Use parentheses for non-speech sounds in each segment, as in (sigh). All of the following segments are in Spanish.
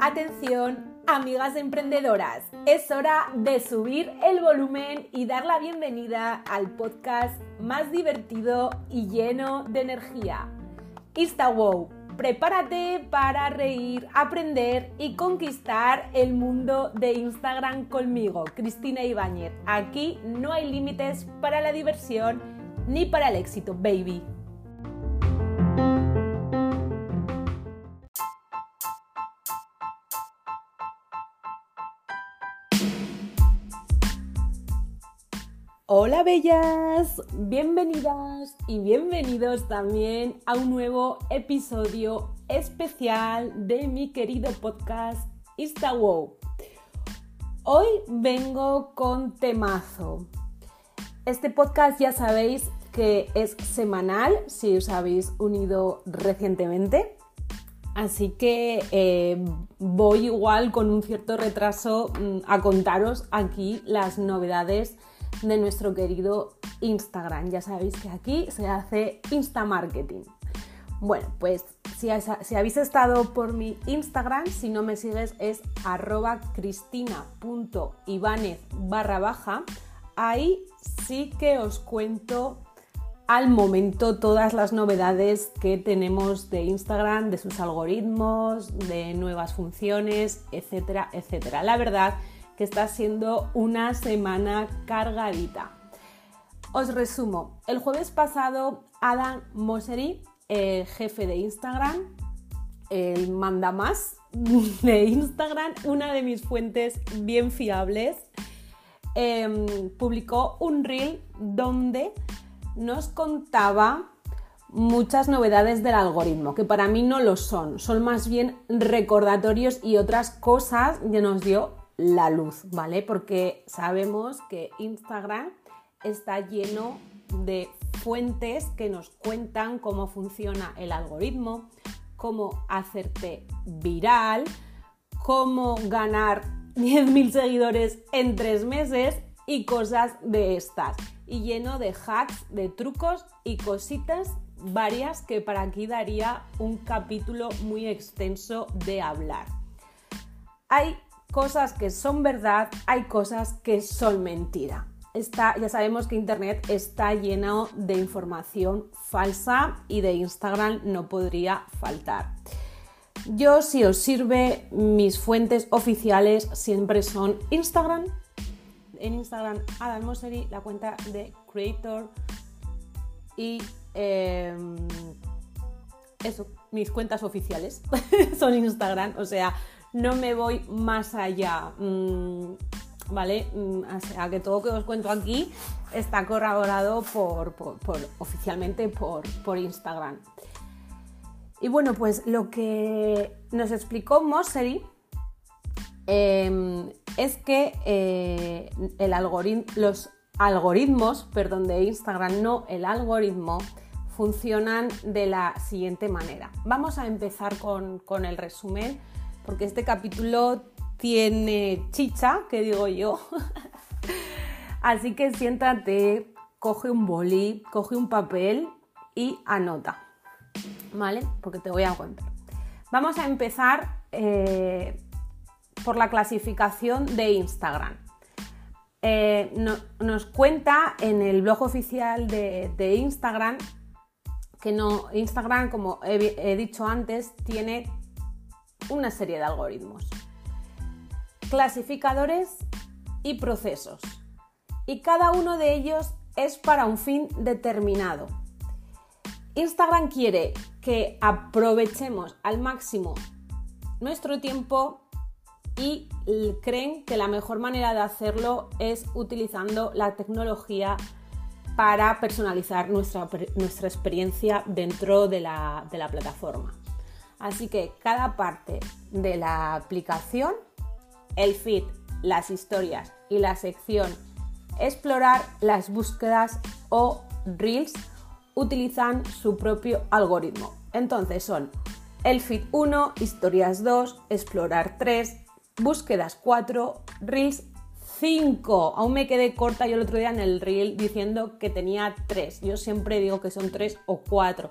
Atención, amigas emprendedoras, es hora de subir el volumen y dar la bienvenida al podcast más divertido y lleno de energía. InstaWow, prepárate para reír, aprender y conquistar el mundo de Instagram conmigo, Cristina Ibáñez. Aquí no hay límites para la diversión ni para el éxito, baby. Hola bellas, bienvenidas y bienvenidos también a un nuevo episodio especial de mi querido podcast InstaWow. Hoy vengo con temazo. Este podcast ya sabéis que es semanal si os habéis unido recientemente. Así que eh, voy igual con un cierto retraso mm, a contaros aquí las novedades de nuestro querido Instagram. Ya sabéis que aquí se hace Insta Marketing. Bueno, pues si, habéis estado por mi Instagram, si no me sigues es arroba barra baja. Ahí sí que os cuento al momento todas las novedades que tenemos de Instagram, de sus algoritmos, de nuevas funciones, etcétera, etcétera. La verdad que está siendo una semana cargadita. Os resumo, el jueves pasado Adam Mosseri, jefe de Instagram, el manda más de Instagram, una de mis fuentes bien fiables, em, publicó un reel donde nos contaba muchas novedades del algoritmo, que para mí no lo son, son más bien recordatorios y otras cosas que nos dio la luz, ¿vale? Porque sabemos que Instagram está lleno de fuentes que nos cuentan cómo funciona el algoritmo, cómo hacerte viral, cómo ganar (laughs) 10.000 seguidores en tres meses y cosas de estas. Y lleno de hacks, de trucos y cositas varias que para aquí daría un capítulo muy extenso de hablar. Hay cosas que son verdad, hay cosas que son mentira. ya sabemos que Internet está lleno de información falsa y de Instagram no podría faltar. Yo, si os sirve, mis fuentes oficiales siempre son Instagram. En Instagram, Adam Mosseri, la cuenta de Creator. Y em, eso, mis cuentas oficiales (laughs) son Instagram. O sea, no me voy más allá. Mm, ¿Vale? Mm, o sea, que todo lo que os cuento aquí está corroborado por, oficialmente por, Instagram. Y bueno, pues lo que nos explicó Mosseri em, es que eh, los algoritmos, perdón, de Instagram, no el algoritmo, funcionan de la siguiente manera. Vamos a empezar con el resumen porque este capítulo tiene chicha, que digo yo. (laughs) Así que siéntate, coge un boli, coge un papel y anota. ¿Vale? Porque te voy a contar. Vamos a empezar eh, por la clasificación de Instagram. Eh, nos cuenta en el blog oficial de, Instagram que no, Instagram, como he dicho antes, tiene una serie de algoritmos, clasificadores y procesos. Y cada uno de ellos es para un fin determinado. Instagram quiere que aprovechemos al máximo nuestro tiempo y creen que la mejor manera de hacerlo es utilizando la tecnología para personalizar nuestra, nuestra experiencia dentro de la plataforma. Así que cada parte de la aplicación, el feed, las historias y la sección explorar las búsquedas o reels utilizan su propio algoritmo. Entonces son el feed 1, historias 2, explorar 3, búsquedas 4, reels 5. Aún me quedé corta yo el otro día en el reel diciendo que tenía 3. Yo siempre digo que son 3 o 4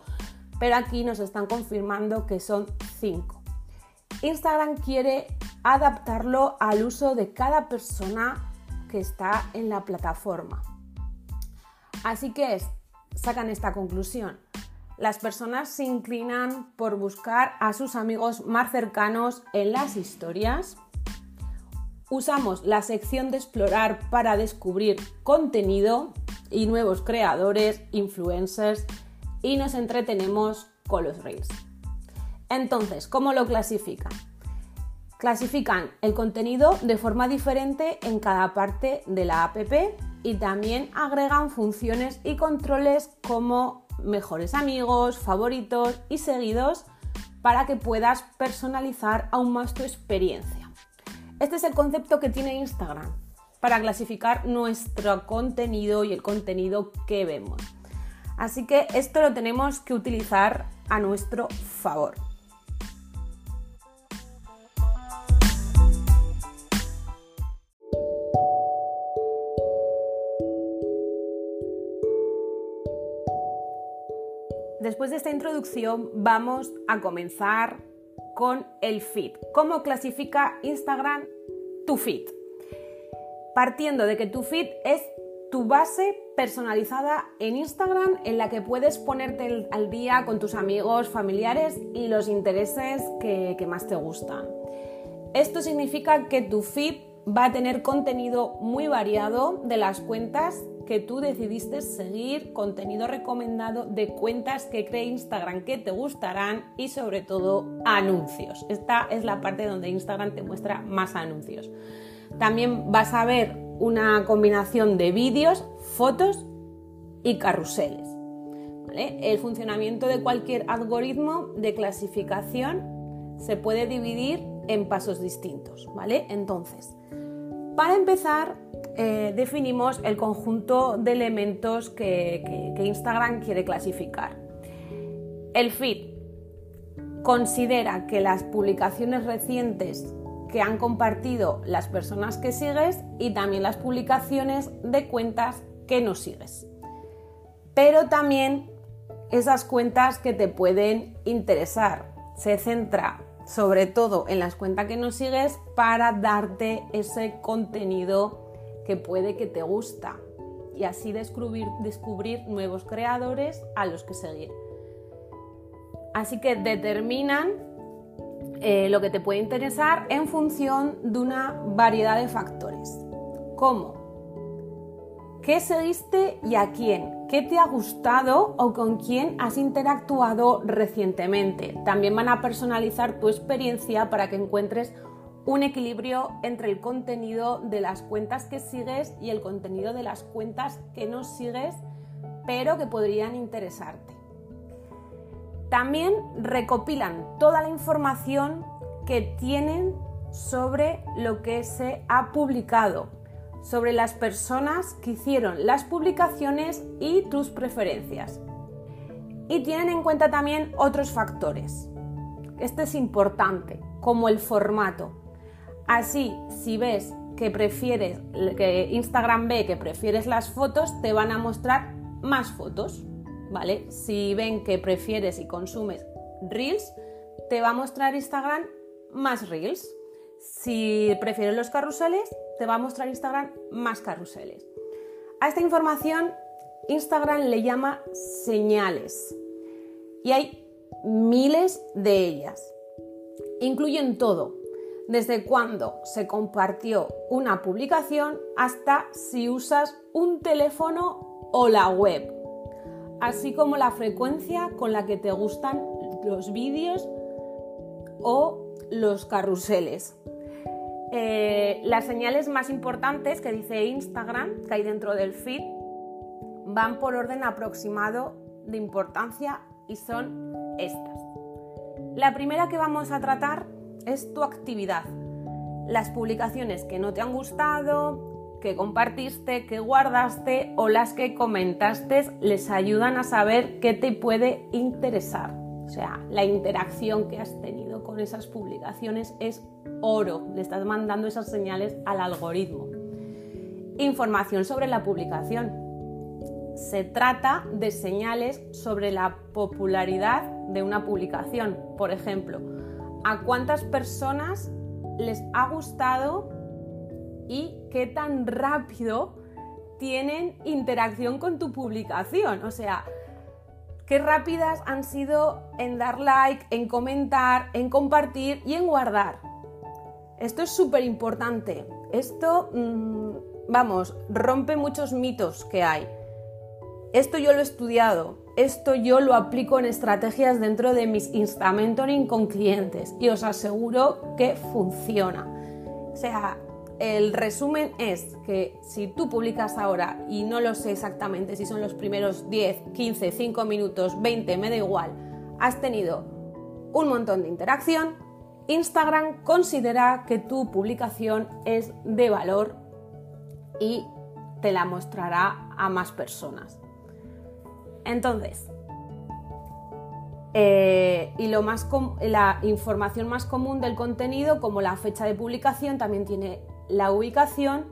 pero aquí nos están confirmando que son 5. Instagram quiere adaptarlo al uso de cada persona que está en la plataforma. Así que sacan esta conclusión. Las personas se inclinan por buscar a sus amigos más cercanos en las historias. Usamos la sección de explorar para descubrir contenido y nuevos creadores, influencers y nos entretenemos con los reels. Entonces, ¿cómo lo clasifican? Clasifican el contenido de forma diferente en cada parte de la app y también agregan funciones y controles como mejores amigos, favoritos y seguidos para que puedas personalizar aún más tu experiencia. Este es el concepto que tiene Instagram para clasificar nuestro contenido y el contenido que vemos. Así que esto lo tenemos que utilizar a nuestro favor. Después de esta introducción vamos a comenzar con el feed. ¿Cómo clasifica Instagram tu feed? Partiendo de que tu feed es tu base personalizada en Instagram en la que puedes ponerte al día con tus amigos, familiares y los intereses que, más te gustan. Esto significa que tu feed va a tener contenido muy variado de las cuentas que tú decidiste seguir, contenido recomendado de cuentas que cree Instagram que te gustarán y sobre todo anuncios. Esta es la parte donde Instagram te muestra más anuncios. También vas a ver una combinación de vídeos, fotos y carruseles. El funcionamiento de cualquier algoritmo de clasificación se puede dividir en pasos distintos. ¿vale? Entonces, para empezar, eh, definimos el conjunto de elementos que, que Instagram quiere clasificar. El feed considera que las publicaciones recientes que han compartido las personas que sigues y también las publicaciones de cuentas que no sigues. Pero también esas cuentas que te pueden interesar. Se centra sobre todo en las cuentas que no sigues para darte ese contenido que puede que te gusta y así descubrir, descubrir nuevos creadores a los que seguir. Así que determinan eh, lo que te puede interesar en función de una variedad de factores. ¿Cómo? ¿Qué seguiste y a quién? ¿Qué te ha gustado o con quién has interactuado recientemente? También van a personalizar tu experiencia para que encuentres un equilibrio entre el contenido de las cuentas que sigues y el contenido de las cuentas que no sigues, pero que podrían interesarte. También recopilan toda la información que tienen sobre lo que se ha publicado, sobre las personas que hicieron las publicaciones y tus preferencias. Y tienen en cuenta también otros factores. Este es importante, como el formato. Así, si ves que prefieres, que Instagram ve que prefieres las fotos, te van a mostrar más fotos, ¿vale? Si ven que prefieres y consumes Reels, te va a mostrar Instagram más Reels. Si prefieres los carruseles, te va a mostrar Instagram más carruseles. A esta información Instagram le llama señales y hay miles de ellas. Incluyen todo, desde cuando se compartió una publicación hasta si usas un teléfono o la web, así como la frecuencia con la que te gustan los vídeos o los carruseles. Eh, las señales más importantes que dice Instagram, que hay dentro del feed, van por orden aproximado de importancia y son estas. La primera que vamos a tratar es tu actividad. Las publicaciones que no te han gustado, que compartiste, que guardaste o las que comentaste les ayudan a saber qué te puede interesar. O sea, la interacción que has tenido con esas publicaciones es oro. Le estás mandando esas señales al algoritmo. Información sobre la publicación. se trata de señales sobre la popularidad de una publicación. Por ejemplo, a cuántas personas les ha gustado y qué tan rápido tienen interacción con tu publicación. O sea, qué rápidas han sido en dar like, en comentar, en compartir y en guardar. Esto es súper importante. Esto, mm, vamos, rompe muchos mitos que hay. Esto yo lo he estudiado, esto yo lo aplico en estrategias dentro de mis Insta Mentoring con clientes y os aseguro que funciona. O sea, el resumen es que si tú publicas ahora y no lo sé exactamente si son los primeros 10, 15, 5 minutos, 20, me da igual, has tenido un montón de interacción, Instagram considera que tu publicación es de valor y te la mostrará a más personas. Entonces, eh, y lo más la información más común del contenido, como la fecha de publicación, también tiene la ubicación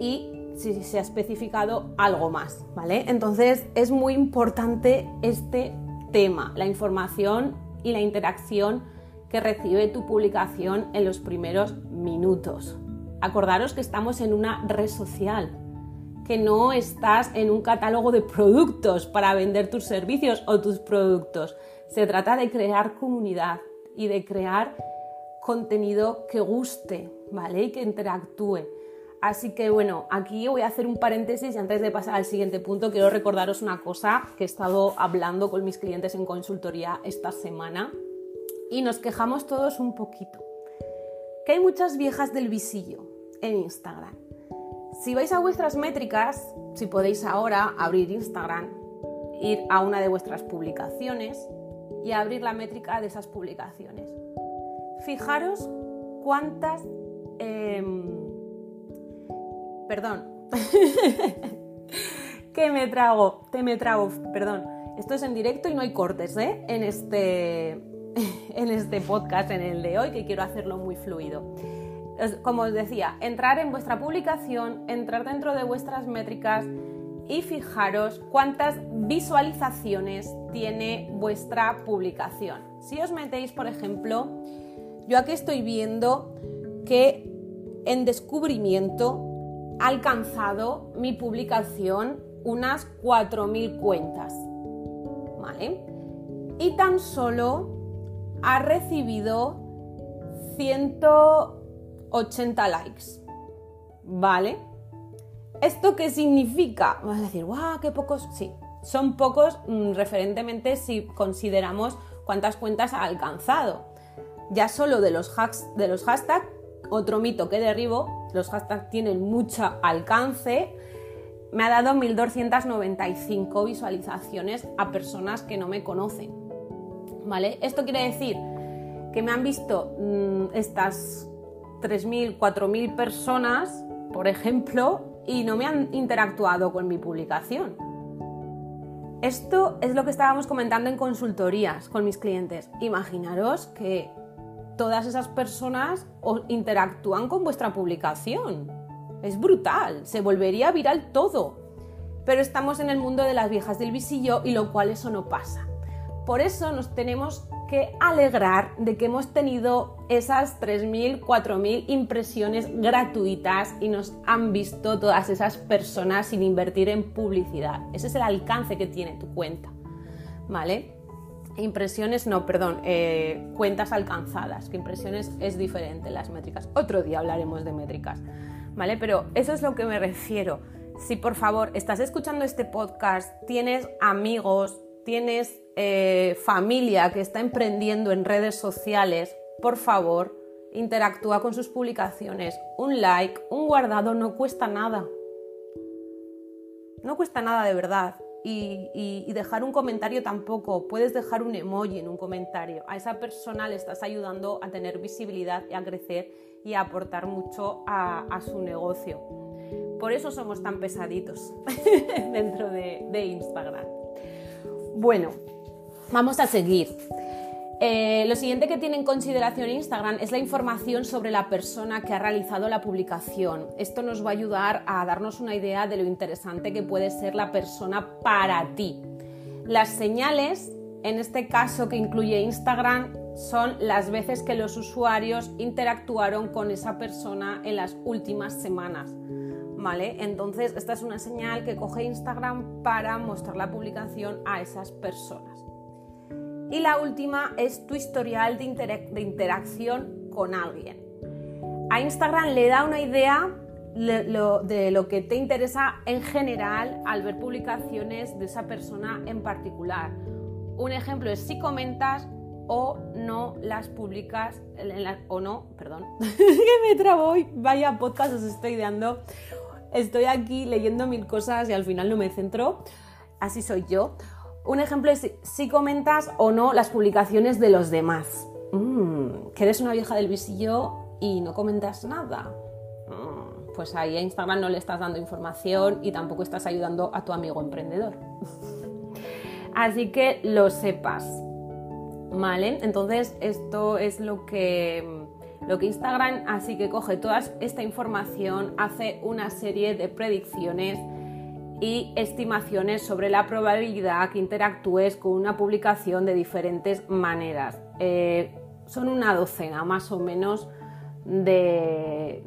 y si se ha especificado algo más, ¿vale? Entonces es muy importante este tema, la información y la interacción que recibe tu publicación en los primeros minutos. Acordaros que estamos en una red social, que no estás en un catálogo de productos para vender tus servicios o tus productos. Se trata de crear comunidad y de crear contenido que guste, ¿vale? Y que interactúe. Así que bueno, aquí voy a hacer un paréntesis y antes de pasar al siguiente punto quiero recordaros una cosa que he estado hablando con mis clientes en consultoría esta semana y nos quejamos todos un poquito. Que hay muchas viejas del visillo en Instagram. Si vais a vuestras métricas, si podéis ahora abrir Instagram, ir a una de vuestras publicaciones y abrir la métrica de esas publicaciones fijaros cuántas... Em, perdón. (laughs) que me trago, te me trago, perdón. Esto es en directo y no hay cortes, ¿eh? En este, (laughs) en este podcast, en el de hoy, que quiero hacerlo muy fluido. Como os decía, entrar en vuestra publicación, entrar dentro de vuestras métricas y fijaros cuántas visualizaciones tiene vuestra publicación. Si os metéis, por ejemplo, yo aquí estoy viendo que en descubrimiento ha alcanzado mi publicación unas 4.000 cuentas. ¿Vale? Y tan solo ha recibido 180 likes. ¿Vale? ¿Esto qué significa? Vas a decir, ¡guau! ¡Qué pocos! Sí, son pocos mm, referentemente si consideramos cuántas cuentas ha alcanzado ya solo de los, hacks, de los hashtags, otro mito que derribo, los hashtags tienen mucho alcance, me ha dado 1295 visualizaciones a personas que no me conocen. ¿Vale? Esto quiere decir que me han visto mm, estas 3.000, 4.000 personas, por ejemplo, y no me han interactuado con mi publicación. Esto es lo que estábamos comentando en consultorías con mis clientes. Imaginaros que todas esas personas interactúan con vuestra publicación. Es brutal, se volvería viral todo. Pero estamos en el mundo de las viejas del visillo y lo cual eso no pasa. Por eso nos tenemos que alegrar de que hemos tenido esas 3.000, 4.000 impresiones gratuitas y nos han visto todas esas personas sin invertir en publicidad. Ese es el alcance que tiene tu cuenta. ¿Vale? Impresiones, no, perdón, eh, cuentas alcanzadas, que impresiones es diferente las métricas. Otro día hablaremos de métricas, ¿vale? Pero eso es lo que me refiero. Si por favor estás escuchando este podcast, tienes amigos, tienes eh, familia que está emprendiendo en redes sociales, por favor, interactúa con sus publicaciones. Un like, un guardado no cuesta nada. No cuesta nada de verdad y, dejar un comentario tampoco. Puedes dejar un emoji en un comentario. A esa persona le estás ayudando a tener visibilidad y a crecer y a aportar mucho a, su negocio. Por eso somos tan pesaditos (laughs) dentro de, Instagram. Bueno, vamos a seguir. Eh, lo siguiente que tiene en consideración Instagram es la información sobre la persona que ha realizado la publicación. Esto nos va a ayudar a darnos una idea de lo interesante que puede ser la persona para ti. Las señales, en este caso que incluye Instagram, son las veces que los usuarios interactuaron con esa persona en las últimas semanas. ¿Vale? Entonces, esta es una señal que coge Instagram para mostrar la publicación a esas personas. Y la última es tu historial de, interacción con alguien. A Instagram le da una idea de lo que te interesa en general al ver publicaciones de esa persona en particular. Un ejemplo es si comentas o no las publicas, o no, perdón, (laughs) que me trabo y vaya podcast os estoy dando. Estoy aquí leyendo mil cosas y al final no me centro. Así soy yo. Un ejemplo es si comentas o no las publicaciones de los demás. Mm, que eres una vieja del visillo y no comentas nada. Mm, pues ahí a Instagram no le estás dando información y tampoco estás ayudando a tu amigo emprendedor. (laughs) Así que lo sepas. ¿Vale? Entonces esto es lo que, lo que Instagram así que coge toda esta información, hace una serie de predicciones y estimaciones sobre la probabilidad que interactúes con una publicación de diferentes maneras. Eh, son una docena más o menos de,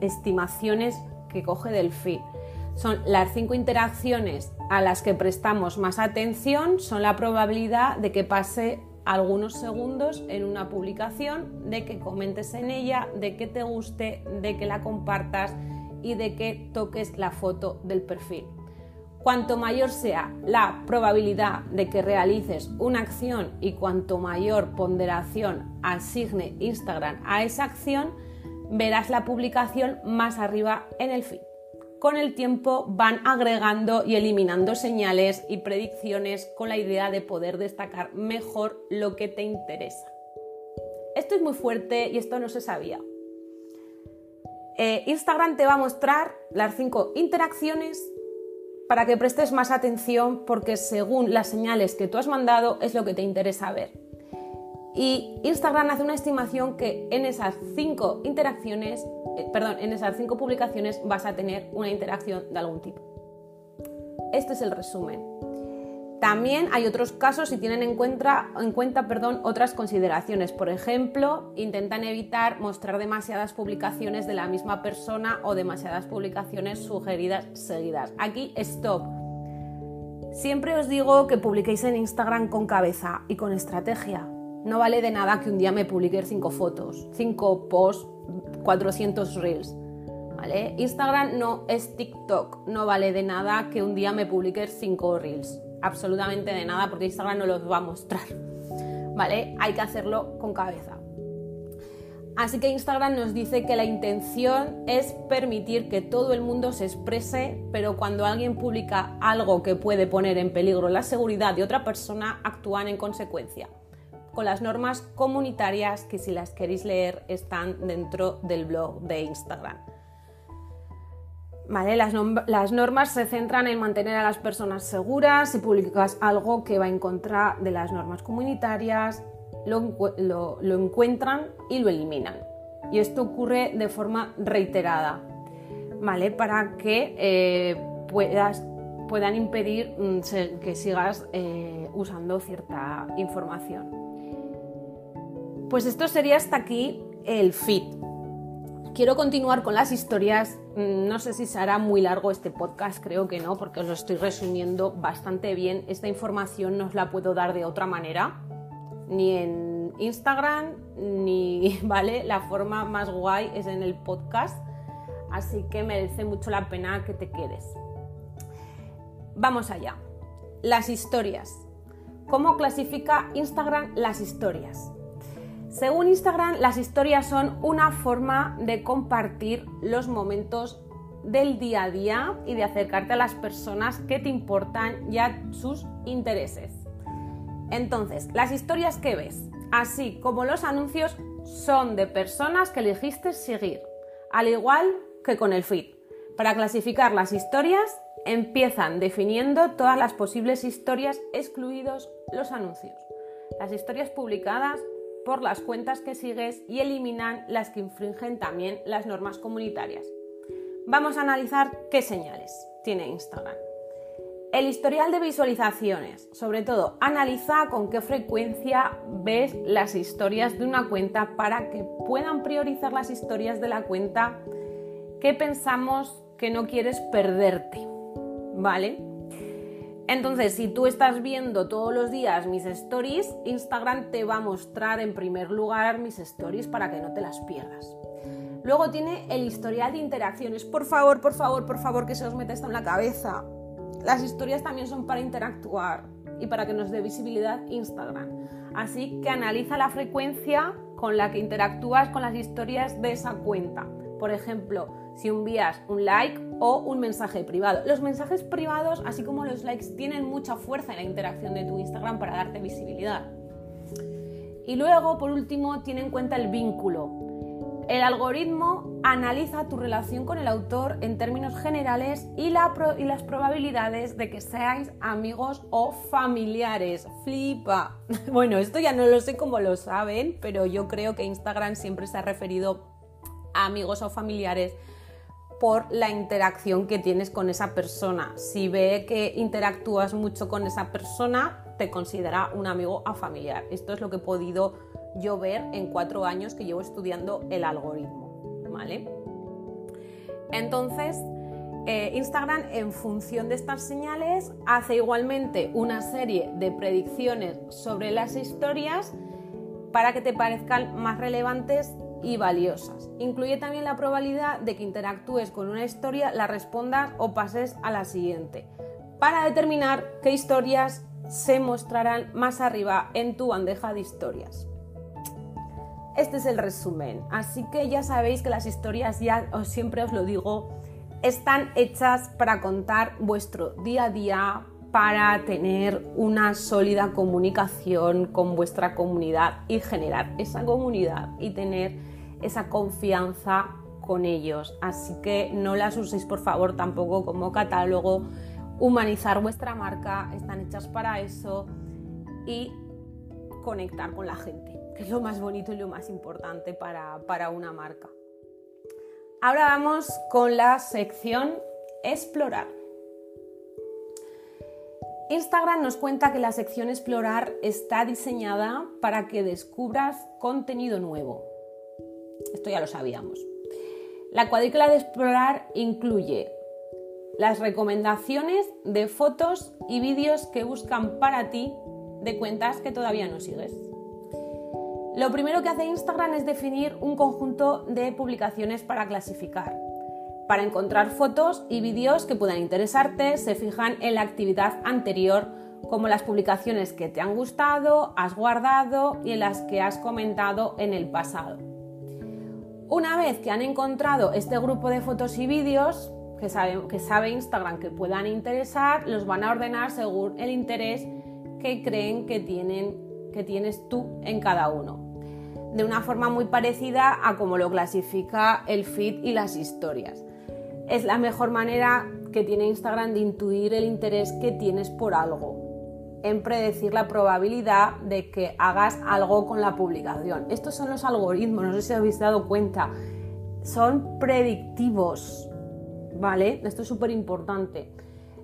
estimaciones que coge del feed. Son las cinco interacciones a las que prestamos más atención, son la probabilidad de que pase algunos segundos en una publicación, de que comentes en ella, de que te guste, de que la compartas y de que toques la foto del perfil. Cuanto mayor sea la probabilidad de que realices una acción y cuanto mayor ponderación asigne Instagram a esa acción, verás la publicación más arriba en el feed. Con el tiempo van agregando y eliminando señales y predicciones con la idea de poder destacar mejor lo que te interesa. Esto es muy fuerte y esto no se sabía. Eh, Instagram te va a mostrar las cinco interacciones para que prestes más atención porque según las señales que tú has mandado es lo que te interesa ver. Y Instagram hace una estimación que en esas cinco interacciones, eh, perdón, en esas cinco publicaciones vas a tener una interacción de algún tipo. Este es el resumen. También hay otros casos si tienen en cuenta, en cuenta perdón, otras consideraciones. Por ejemplo, intentan evitar mostrar demasiadas publicaciones de la misma persona o demasiadas publicaciones sugeridas seguidas. Aquí, stop. Siempre os digo que publiquéis en Instagram con cabeza y con estrategia. No vale de nada que un día me publique cinco fotos, cinco posts, 400 reels. ¿Vale? Instagram no es TikTok. No vale de nada que un día me publique cinco reels absolutamente de nada porque Instagram no los va a mostrar. ¿Vale? Hay que hacerlo con cabeza. Así que Instagram nos dice que la intención es permitir que todo el mundo se exprese, pero cuando alguien publica algo que puede poner en peligro la seguridad de otra persona, actúan en consecuencia, con las normas comunitarias que si las queréis leer están dentro del blog de Instagram. Las, normas se centran en mantener a las personas seguras. Si publicas algo que va en contra de las normas comunitarias, lo, encuentran y lo eliminan. Y esto ocurre de forma reiterada. Para que eh, puedan impedir mm, que sigas eh, usando cierta información. Pues esto sería hasta aquí el feed. Quiero continuar con las historias. Mm, no sé si será muy largo este podcast, creo que no, porque os lo estoy resumiendo bastante bien. Esta información no os la puedo dar de otra manera, ni en Instagram, ni, (laughs) ¿vale? La forma más guay es en el podcast, así que merece mucho la pena que te quedes. Vamos allá. Las historias. ¿Cómo clasifica Instagram las historias? Según Instagram, las historias son una forma de compartir los momentos del día a día y de acercarte a las personas que te importan y a sus intereses. Entonces, las historias que ves, así como los anuncios, son de personas que elegiste seguir, al igual que con el feed. Para clasificar las historias, empiezan definiendo todas las posibles historias, excluidos los anuncios. Las historias publicadas por las cuentas que sigues y eliminan las que infringen también las normas comunitarias. Vamos a analizar qué señales tiene Instagram. El historial de visualizaciones, sobre todo, analiza con qué frecuencia ves las historias de una cuenta para que puedan priorizar las historias de la cuenta que pensamos que no quieres perderte, ¿vale? Entonces, si tú estás viendo todos los días mis stories, Instagram te va a mostrar en primer lugar mis stories para que no te las pierdas. Luego tiene el historial de interacciones. Por favor, por favor, por favor, que se os meta esto en la cabeza. Las historias también son para interactuar y para que nos dé visibilidad Instagram. Así que analiza la frecuencia con la que interactúas con las historias de esa cuenta. Por ejemplo, si envías un like o un mensaje privado. Los mensajes privados, así como los likes, tienen mucha fuerza en la interacción de tu Instagram para darte visibilidad. Y luego, por último, tiene en cuenta el vínculo. El algoritmo analiza tu relación con el autor en términos generales y, las probabilidades de que seáis amigos o familiares. Flipa. (laughs) Bueno, esto ya no lo sé cómo lo saben, pero yo creo que Instagram siempre se ha referido a amigos o familiares por la interacción que tienes con esa persona. Si ve que interactúas mucho con esa persona, te considera un amigo o familiar. Esto es lo que he podido yo ver en cuatro años que llevo estudiando el algoritmo, ¿vale? Entonces, eh, Instagram, en función de estas señales, hace igualmente una serie de predicciones sobre las historias para que te parezcan más relevantes y valiosas. Incluye también la probabilidad de que interactúes con una historia, la respondas o pases a la siguiente, para determinar qué historias se mostrarán más arriba en tu bandeja de historias. Este es el resumen. Así que ya sabéis que las historias, ya os, siempre os lo digo, están hechas para contar vuestro día a día, para tener una sólida comunicación con vuestra comunidad y generar esa comunidad y tener esa confianza con ellos. Así que no las uséis por favor tampoco como catálogo. Humanizar vuestra marca, están hechas para eso y conectar con la gente que es lo más bonito y lo más importante para, para una marca. Ahora vamos con la sección Explorar. Instagram nos cuenta que la sección Explorar está diseñada para que descubras contenido nuevo. Esto ya lo sabíamos. La cuadrícula de Explorar incluye las recomendaciones de fotos y vídeos que buscan para ti de cuentas que todavía no sigues. Lo primero que hace Instagram es definir un conjunto de publicaciones para clasificar. Para encontrar fotos y vídeos que puedan interesarte, se fijan en la actividad anterior, como las publicaciones que te han gustado, has guardado y en las que has comentado en el pasado. Una vez que han encontrado este grupo de fotos y vídeos, que sabe, que sabe Instagram que puedan interesar, los van a ordenar según el interés que creen que, tienen, que tienes tú en cada uno de una forma muy parecida a como lo clasifica el feed y las historias. Es la mejor manera que tiene Instagram de intuir el interés que tienes por algo, en predecir la probabilidad de que hagas algo con la publicación. Estos son los algoritmos, no sé si habéis dado cuenta, son predictivos, ¿vale? Esto es súper importante.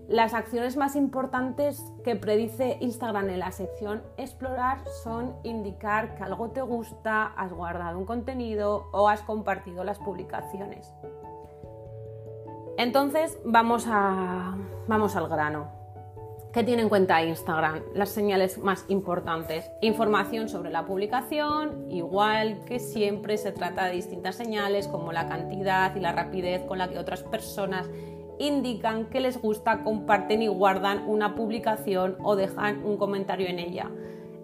Las acciones más importantes que predice Instagram en la sección explorar son indicar que algo te gusta, has guardado un contenido o has compartido las publicaciones. Entonces vamos, a, vamos al grano. ¿Qué tiene en cuenta Instagram? Las señales más importantes. Información sobre la publicación, igual que siempre se trata de distintas señales como la cantidad y la rapidez con la que otras personas indican que les gusta, comparten y guardan una publicación o dejan un comentario en ella.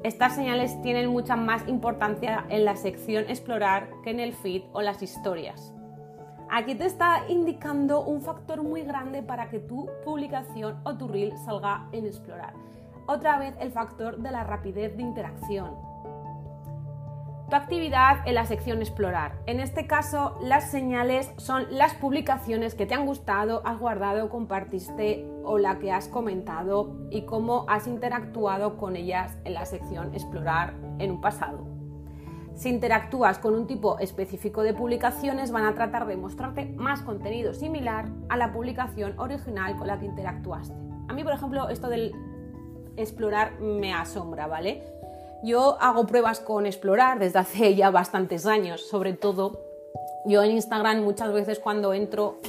Estas señales tienen mucha más importancia en la sección explorar que en el feed o las historias. Aquí te está indicando un factor muy grande para que tu publicación o tu reel salga en explorar. Otra vez el factor de la rapidez de interacción. tu actividad en la sección explorar. En este caso, las señales son las publicaciones que te han gustado, has guardado, compartiste o la que has comentado y cómo has interactuado con ellas en la sección explorar en un pasado. Si interactúas con un tipo específico de publicaciones, van a tratar de mostrarte más contenido similar a la publicación original con la que interactuaste. A mí, por ejemplo, esto del explorar me asombra, ¿vale? Yo hago pruebas con explorar desde hace ya bastantes años, sobre todo yo en Instagram muchas veces cuando entro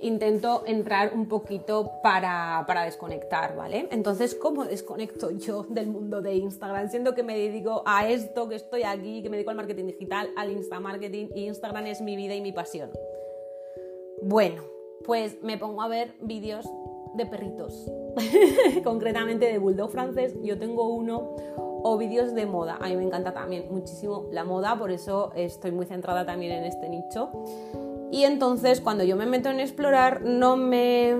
intento entrar un poquito para, desconectar, ¿vale? Entonces, ¿cómo desconecto (laughs) yo del mundo de Instagram? Siendo que me dedico a esto, que estoy aquí, que me dedico al marketing digital, al Insta marketing y Instagram es mi vida y mi pasión. Bueno, pues me pongo a ver vídeos de perritos, (laughs) concretamente de bulldog francés. Yo tengo uno o vídeos de moda. A mí me encanta también muchísimo la moda, por eso estoy muy centrada también en este nicho. Y entonces cuando yo me meto en explorar no me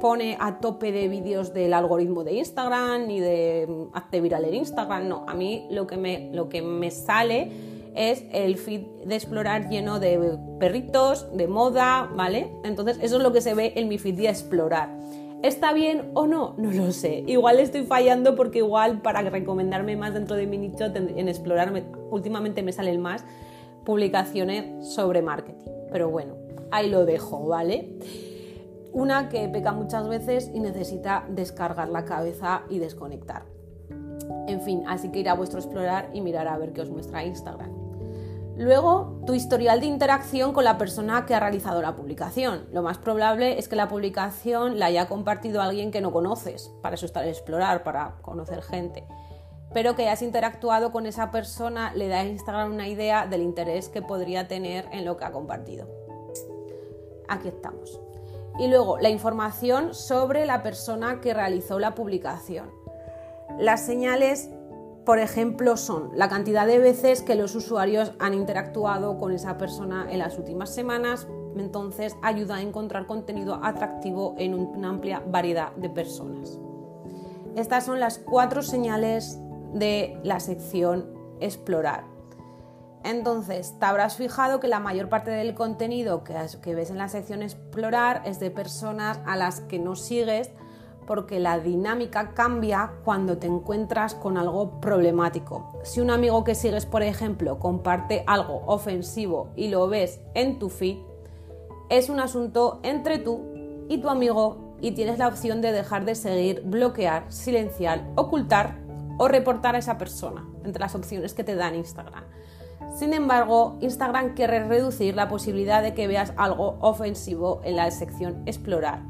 pone a tope de vídeos del algoritmo de Instagram ni de mm, hazte viral en Instagram, no, a mí lo que me, lo que me sale es el feed de explorar lleno de perritos, de moda, ¿vale? Entonces eso es lo que se ve en mi feed de explorar. ¿Está bien o no? No lo sé. Igual estoy fallando porque igual para recomendarme más dentro de mi nicho en explorar últimamente me salen más publicaciones sobre marketing. Pero bueno, ahí lo dejo, ¿vale? Una que peca muchas veces y necesita descargar la cabeza y desconectar. En fin, así que ir a vuestro explorar y mirar a ver qué os muestra Instagram. Luego, tu historial de interacción con la persona que ha realizado la publicación. Lo más probable es que la publicación la haya compartido alguien que no conoces. Para eso está el explorar, para conocer gente. Pero que hayas interactuado con esa persona le da a Instagram una idea del interés que podría tener en lo que ha compartido. Aquí estamos. Y luego, la información sobre la persona que realizó la publicación. Las señales por ejemplo, son la cantidad de veces que los usuarios han interactuado con esa persona en las últimas semanas, entonces ayuda a encontrar contenido atractivo en una amplia variedad de personas. Estas son las cuatro señales de la sección explorar. Entonces, te habrás fijado que la mayor parte del contenido que, que ves en la sección explorar es de personas a las que no sigues porque la dinámica cambia cuando te encuentras con algo problemático. Si un amigo que sigues, por ejemplo, comparte algo ofensivo y lo ves en tu feed, es un asunto entre tú y tu amigo y tienes la opción de dejar de seguir, bloquear, silenciar, ocultar o reportar a esa persona, entre las opciones que te dan Instagram. Sin embargo, Instagram quiere reducir la posibilidad de que veas algo ofensivo en la sección explorar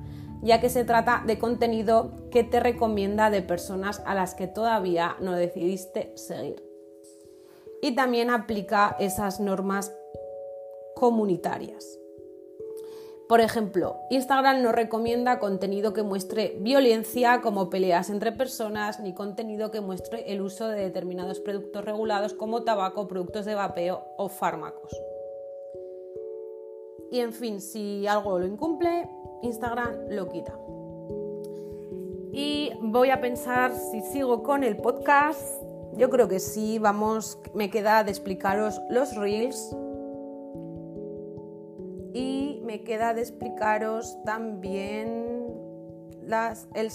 ya que se trata de contenido que te recomienda de personas a las que todavía no decidiste seguir. Y también aplica esas normas comunitarias. Por ejemplo, Instagram no recomienda contenido que muestre violencia como peleas entre personas, ni contenido que muestre el uso de determinados productos regulados como tabaco, productos de vapeo o fármacos. Y en fin, si algo lo incumple, Instagram lo quita. Y voy a pensar si sigo con el podcast. Yo creo que sí, vamos, me queda de explicaros los reels. Y me queda de explicaros también las, el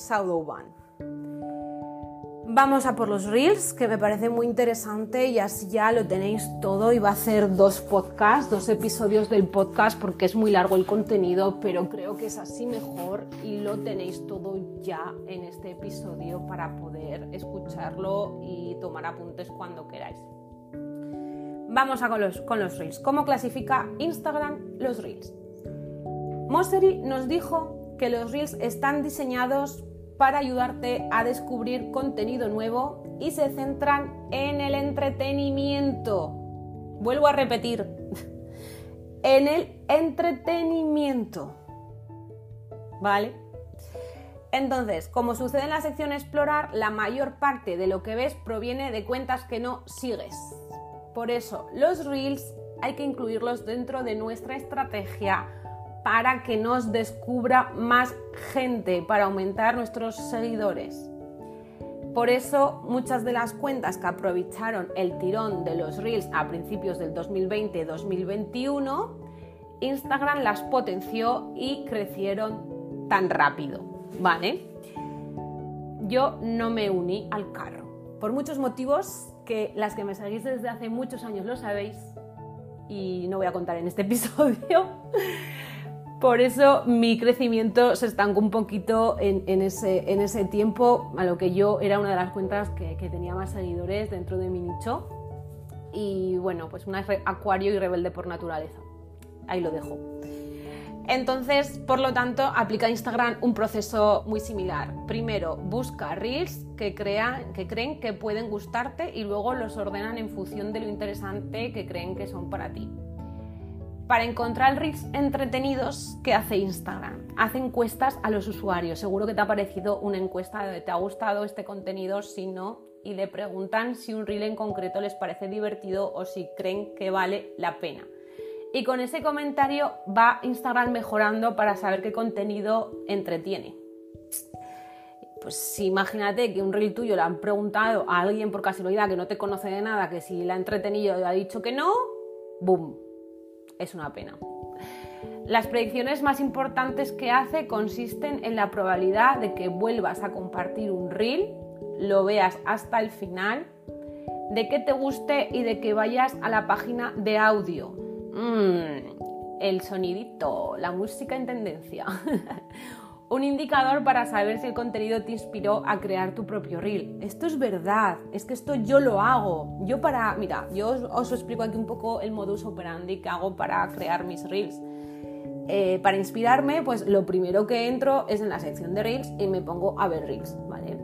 Ban. Vamos a por los reels, que me parece muy interesante y así ya lo tenéis todo. Iba a hacer dos podcasts, dos episodios del podcast porque es muy largo el contenido, pero creo que es así mejor y lo tenéis todo ya en este episodio para poder escucharlo y tomar apuntes cuando queráis. Vamos a con los, con los reels. ¿Cómo clasifica Instagram los reels? Mosseri nos dijo que los reels están diseñados para ayudarte a descubrir contenido nuevo y se centran en el entretenimiento. Vuelvo a repetir, (laughs) en el entretenimiento. ¿Vale? Entonces, como sucede en la sección explorar, la mayor parte de lo que ves proviene de cuentas que no sigues. Por eso, los reels hay que incluirlos dentro de nuestra estrategia para que nos descubra más gente, para aumentar nuestros seguidores. Por eso muchas de las cuentas que aprovecharon el tirón de los reels a principios del 2020-2021, Instagram las potenció y crecieron tan rápido, ¿vale? Yo no me uní al carro, por muchos motivos que las que me seguís desde hace muchos años lo sabéis y no voy a contar en este (laughs) episodio. Por eso mi crecimiento se estancó un poquito en, ese, tiempo, a lo que yo era una de las cuentas que, tenía más seguidores dentro de mi nicho. Y bueno, pues una acuario y rebelde por naturaleza. Ahí lo dejo. Entonces, por lo tanto, aplica Instagram un proceso muy similar. Primero, busca reels que, crean, que creen que pueden gustarte y luego los ordenan en función de lo interesante que creen que son para ti. Para encontrar reels entretenidos, ¿qué hace Instagram? Hace encuestas a los usuarios. Seguro que te ha parecido una encuesta de ¿te ha gustado este contenido? Si no, y le preguntan si un reel en concreto les parece divertido o si creen que vale la pena y con ese comentario va Instagram mejorando para saber qué contenido entretiene. Pues imagínate que un reel tuyo le han preguntado a alguien por casualidad que no te conoce de nada, que si la ha entretenido y ha dicho que no, ¡boom! Es una pena. Las predicciones más importantes que hace consisten en la probabilidad de que vuelvas a compartir un reel, lo veas hasta el final, de que te guste y de que vayas a la página de audio Mmm, el sonidito, la música en tendencia. (laughs) Un indicador para saber si el contenido te inspiró a crear tu propio reel. Esto es verdad, es que esto yo lo hago. Yo para, mira, yo os, explico aquí un poco el modus operandi que hago para crear mis reels. Eh, para inspirarme, pues lo primero que entro es en la sección de reels y me pongo a ver reels, ¿vale?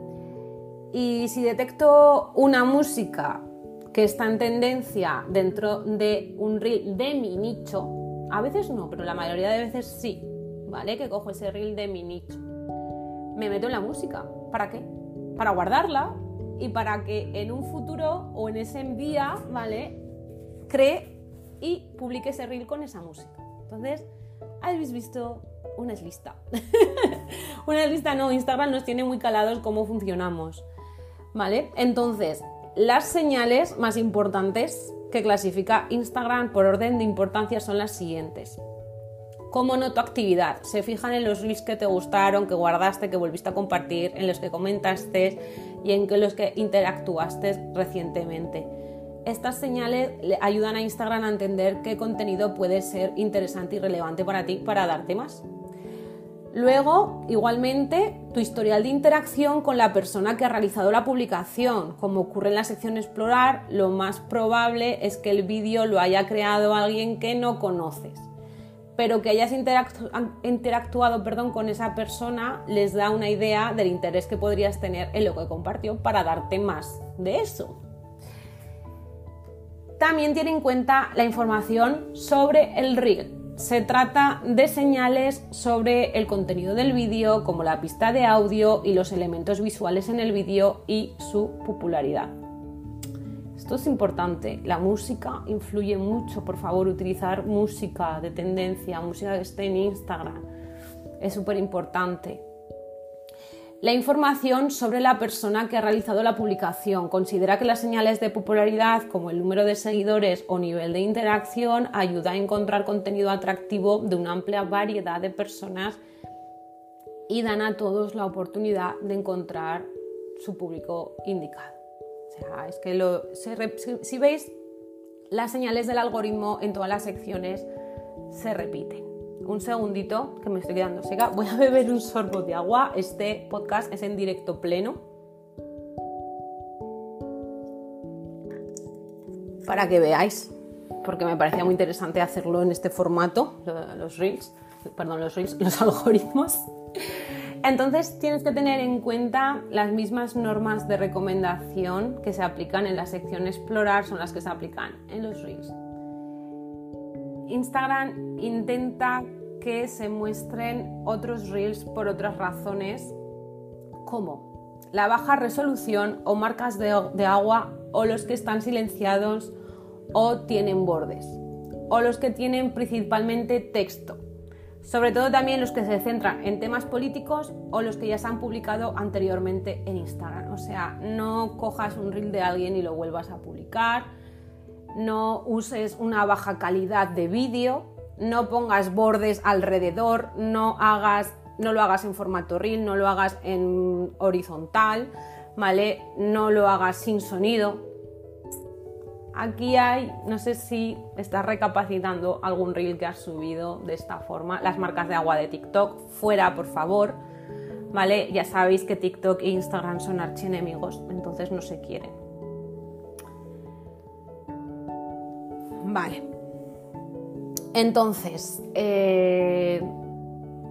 Y si detecto una música que está en tendencia dentro de un reel de mi nicho, a veces no, pero la mayoría de veces sí, ¿vale? Que cojo ese reel de mi nicho. Me meto en la música. ¿Para qué? Para guardarla y para que en un futuro o en ese día, ¿vale? Cree y publique ese reel con esa música. Entonces, habéis visto una lista. (laughs) una lista no, Instagram nos tiene muy calados cómo funcionamos. ¿Vale? Entonces, las señales más importantes que clasifica Instagram por orden de importancia son las siguientes. ¿Cómo noto actividad? Se fijan en los reels que te gustaron, que guardaste, que volviste a compartir, en los que comentaste y en los que interactuaste recientemente. Estas señales le ayudan a Instagram a entender qué contenido puede ser interesante y relevante para ti para darte más. Luego, igualmente, tu historial de interacción con la persona que ha realizado la publicación. Como ocurre en la sección Explorar, lo más probable es que el vídeo lo haya creado alguien que no conoces. Pero que hayas interactuado perdón, con esa persona les da una idea del interés que podrías tener en lo que compartió para darte más de eso. También tiene en cuenta la información sobre el reel se trata de señales sobre el contenido del vídeo, como la pista de audio y los elementos visuales en el vídeo y su popularidad. Esto es importante, la música influye mucho, por favor, utilizar música de tendencia, música que esté en Instagram, es súper importante la información sobre la persona que ha realizado la publicación. Considera que las señales de popularidad como el número de seguidores o nivel de interacción ayuda a encontrar contenido atractivo de una amplia variedad de personas y dan a todos la oportunidad de encontrar su público indicado. Sea, es que si veis las señales del algoritmo en todas las secciones se repiten un segundito que me estoy quedando seca. Voy a beber un sorbo de agua. Este podcast es en directo pleno. Para que veáis, porque me parecía muy interesante hacerlo en este formato, los reels, perdón, los reels, los (laughs) algoritmos. Entonces tienes que tener en cuenta las mismas normas de recomendación que se aplican en la sección explorar, son las que se aplican en los reels. Instagram intenta que se muestren otros reels por otras razones como la baja resolución o marcas de, agua o los que están silenciados o tienen bordes o los que tienen principalmente texto. Sobre todo también los que se centran en temas políticos o los que ya se han publicado anteriormente en Instagram. O sea, no cojas un reel de alguien y lo vuelvas a publicar, no uses una baja calidad de vídeo, no pongas bordes alrededor, no hagas no lo hagas en formato reel, no lo hagas en horizontal, ¿vale? No lo hagas sin sonido. Aquí hay, no sé si estás recapacitando algún reel que has subido de esta forma. Las marcas de agua de TikTok, fuera por favor. ¿Vale? Ya sabéis que TikTok e Instagram son archienemigos, entonces no se quieren. Vale. Entonces, eh,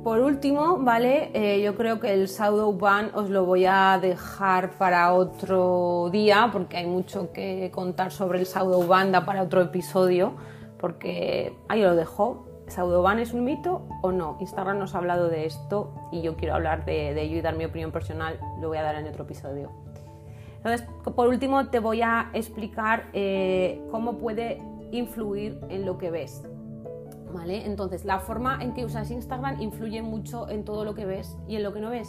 por último, ¿vale? Eh, yo creo que el Shadow Ban os lo voy a dejar para otro día, porque hay mucho que contar sobre el Shadow Ban, da para otro episodio, porque ahí lo dejo. ¿Shadow Ban es un mito o no? Instagram nos ha hablado de esto y yo quiero hablar de, ello y dar mi opinión personal, lo voy a dar en otro episodio. Entonces, por último, te voy a explicar eh, cómo puede influir en lo que ves, entonces, la forma en que usas Instagram influye mucho en todo lo que ves y en lo que no ves.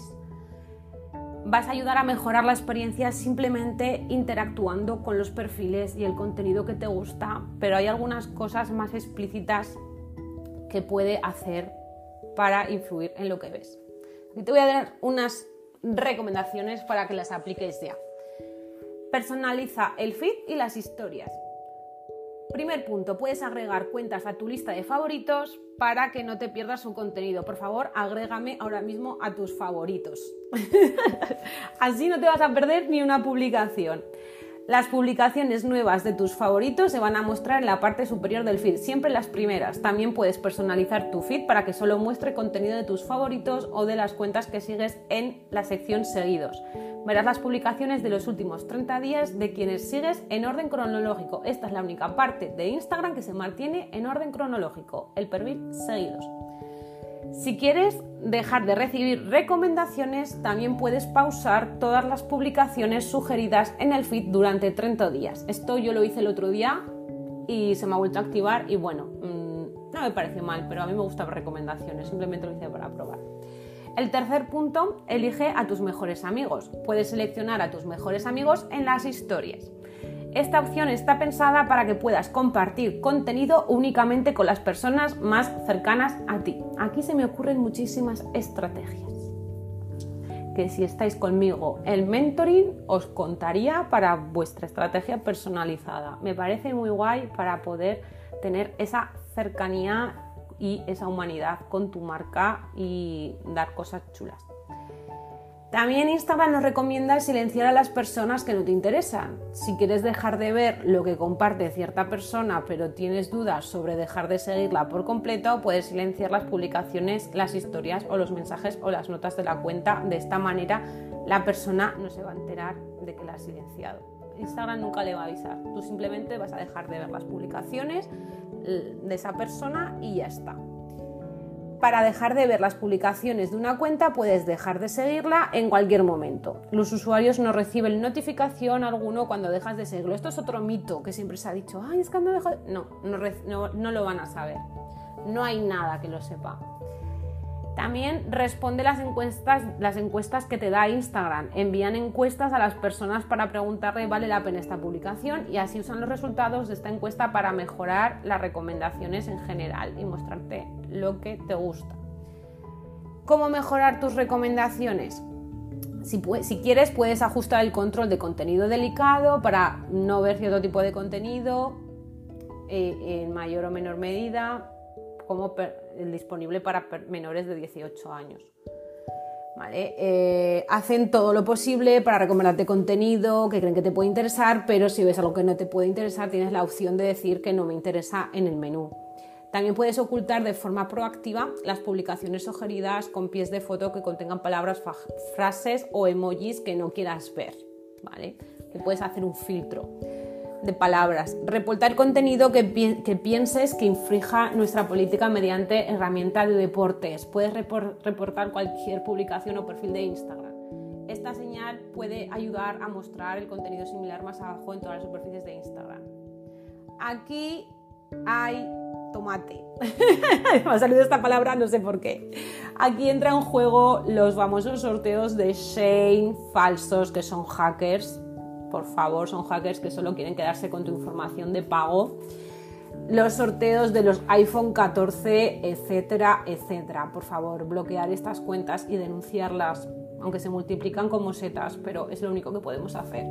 Vas a ayudar a mejorar la experiencia simplemente interactuando con los perfiles y el contenido que te gusta, pero hay algunas cosas más explícitas que puede hacer para influir en lo que ves. Aquí te voy a dar unas recomendaciones para que las apliques ya. Personaliza el feed y las historias. Primer punto, puedes agregar cuentas a tu lista de favoritos para que no te pierdas su contenido. Por favor, agrégame ahora mismo a tus favoritos. (laughs) Así no te vas a perder ni una publicación. Las publicaciones nuevas de tus favoritos se van a mostrar en la parte superior del feed, siempre las primeras. También puedes personalizar tu feed para que solo muestre contenido de tus favoritos o de las cuentas que sigues en la sección seguidos. Verás las publicaciones de los últimos 30 días de quienes sigues en orden cronológico. Esta es la única parte de Instagram que se mantiene en orden cronológico, el perfil seguidos. Si quieres dejar de recibir recomendaciones, también puedes pausar todas las publicaciones sugeridas en el feed durante 30 días. Esto yo lo hice el otro día y se me ha vuelto a activar y bueno, mm, no me parece mal, pero a mí me gustan recomendaciones, simplemente lo hice para probar. El tercer punto, elige a tus mejores amigos. Puedes seleccionar a tus mejores amigos en las historias. Esta opción está pensada para que puedas compartir contenido únicamente con las personas más cercanas a ti. Aquí se me ocurren muchísimas estrategias que si estáis conmigo el mentoring os contaría para vuestra estrategia personalizada. Me parece muy guay para poder tener esa cercanía y esa humanidad con tu marca y dar cosas chulas. También Instagram nos recomienda silenciar a las personas que no te interesan. Si quieres dejar de ver lo que comparte cierta persona pero tienes dudas sobre dejar de seguirla por completo, puedes silenciar las publicaciones, las historias o los mensajes o las notas de la cuenta. De esta manera la persona no se va a enterar de que la has silenciado. Instagram nunca le va a avisar. Tú simplemente vas a dejar de ver las publicaciones de esa persona y ya está. Para dejar de ver las publicaciones de una cuenta puedes dejar de seguirla en cualquier momento. Los usuarios no reciben notificación alguno cuando dejas de seguirlo. Esto es otro mito que siempre se ha dicho, ay, es que no dejo... No, no, no lo van a saber. No hay nada que lo sepa. También responde las encuestas, las encuestas que te da Instagram. Envían encuestas a las personas para preguntarle vale la pena esta publicación y así usan los resultados de esta encuesta para mejorar las recomendaciones en general y mostrarte lo que te gusta. ¿Cómo mejorar tus recomendaciones? Si, quieres puedes ajustar el control de contenido delicado para no ver cierto tipo de contenido eh, en mayor o menor medida, como disponible para menores de 18 años. Eh, hacen todo lo posible para recomendarte contenido que creen que te puede interesar, pero si ves algo que no te puede interesar, tienes la opción de decir que no me interesa en el menú. También puedes ocultar de forma proactiva las publicaciones sugeridas con pies de foto que contengan palabras, frases o emojis que no quieras ver. ¿vale? Puedes hacer un filtro de palabras. Reportar contenido que, pienses que infrija nuestra política mediante herramienta de deportes. Puedes reportar cualquier publicación o perfil de Instagram. Esta señal puede ayudar a mostrar el contenido similar más abajo en todas las superficies de Instagram. Aquí hay tomate. (laughs) me ha salido esta palabra, no sé por qué. Aquí entra en juego los famosos sorteos de Shane falsos, que son hackers. Por favor, son hackers que solo quieren quedarse con tu información de pago. Los sorteos de los iPhone 14, etcétera, etcétera. Por favor, bloquear estas cuentas y denunciarlas, aunque se multiplican como setas, pero es lo único que podemos hacer.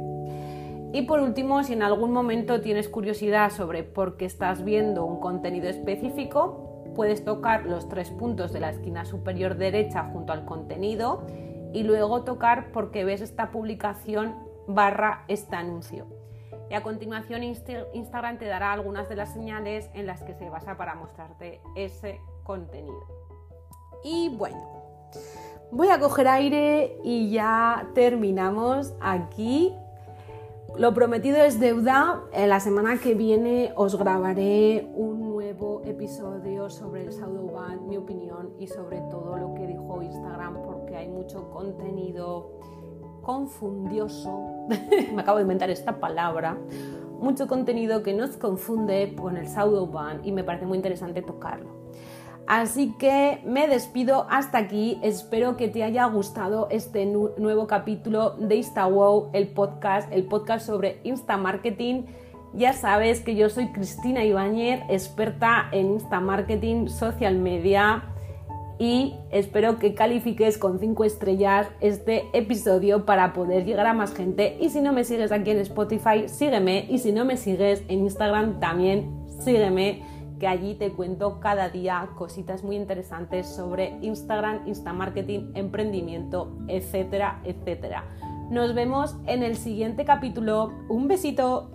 Y por último, si en algún momento tienes curiosidad sobre por qué estás viendo un contenido específico, puedes tocar los tres puntos de la esquina superior derecha junto al contenido y luego tocar porque ves esta publicación barra este anuncio. Y a continuación Instagram te dará algunas de las señales en las que se basa para mostrarte ese contenido. Y bueno, voy a coger aire y ya terminamos aquí lo prometido es deuda. La semana que viene os grabaré un nuevo episodio sobre el Band, mi opinión y sobre todo lo que dijo Instagram, porque hay mucho contenido confundioso. (laughs) Me acabo de inventar esta palabra. Mucho contenido que nos confunde con el Band y me parece muy interesante tocarlo. Así que me despido hasta aquí. Espero que te haya gustado este nuevo capítulo de InstaWow, el podcast, el podcast sobre Insta Marketing. Ya sabes que yo soy Cristina Ibáñez, experta en Insta Marketing, social media y espero que califiques con 5 estrellas este episodio para poder llegar a más gente. Y si no me sigues aquí en Spotify, sígueme. Y si no me sigues en Instagram, también sígueme que allí te cuento cada día cositas muy interesantes sobre Instagram, Instamarketing, emprendimiento, etcétera, etcétera. Nos vemos en el siguiente capítulo. Un besito.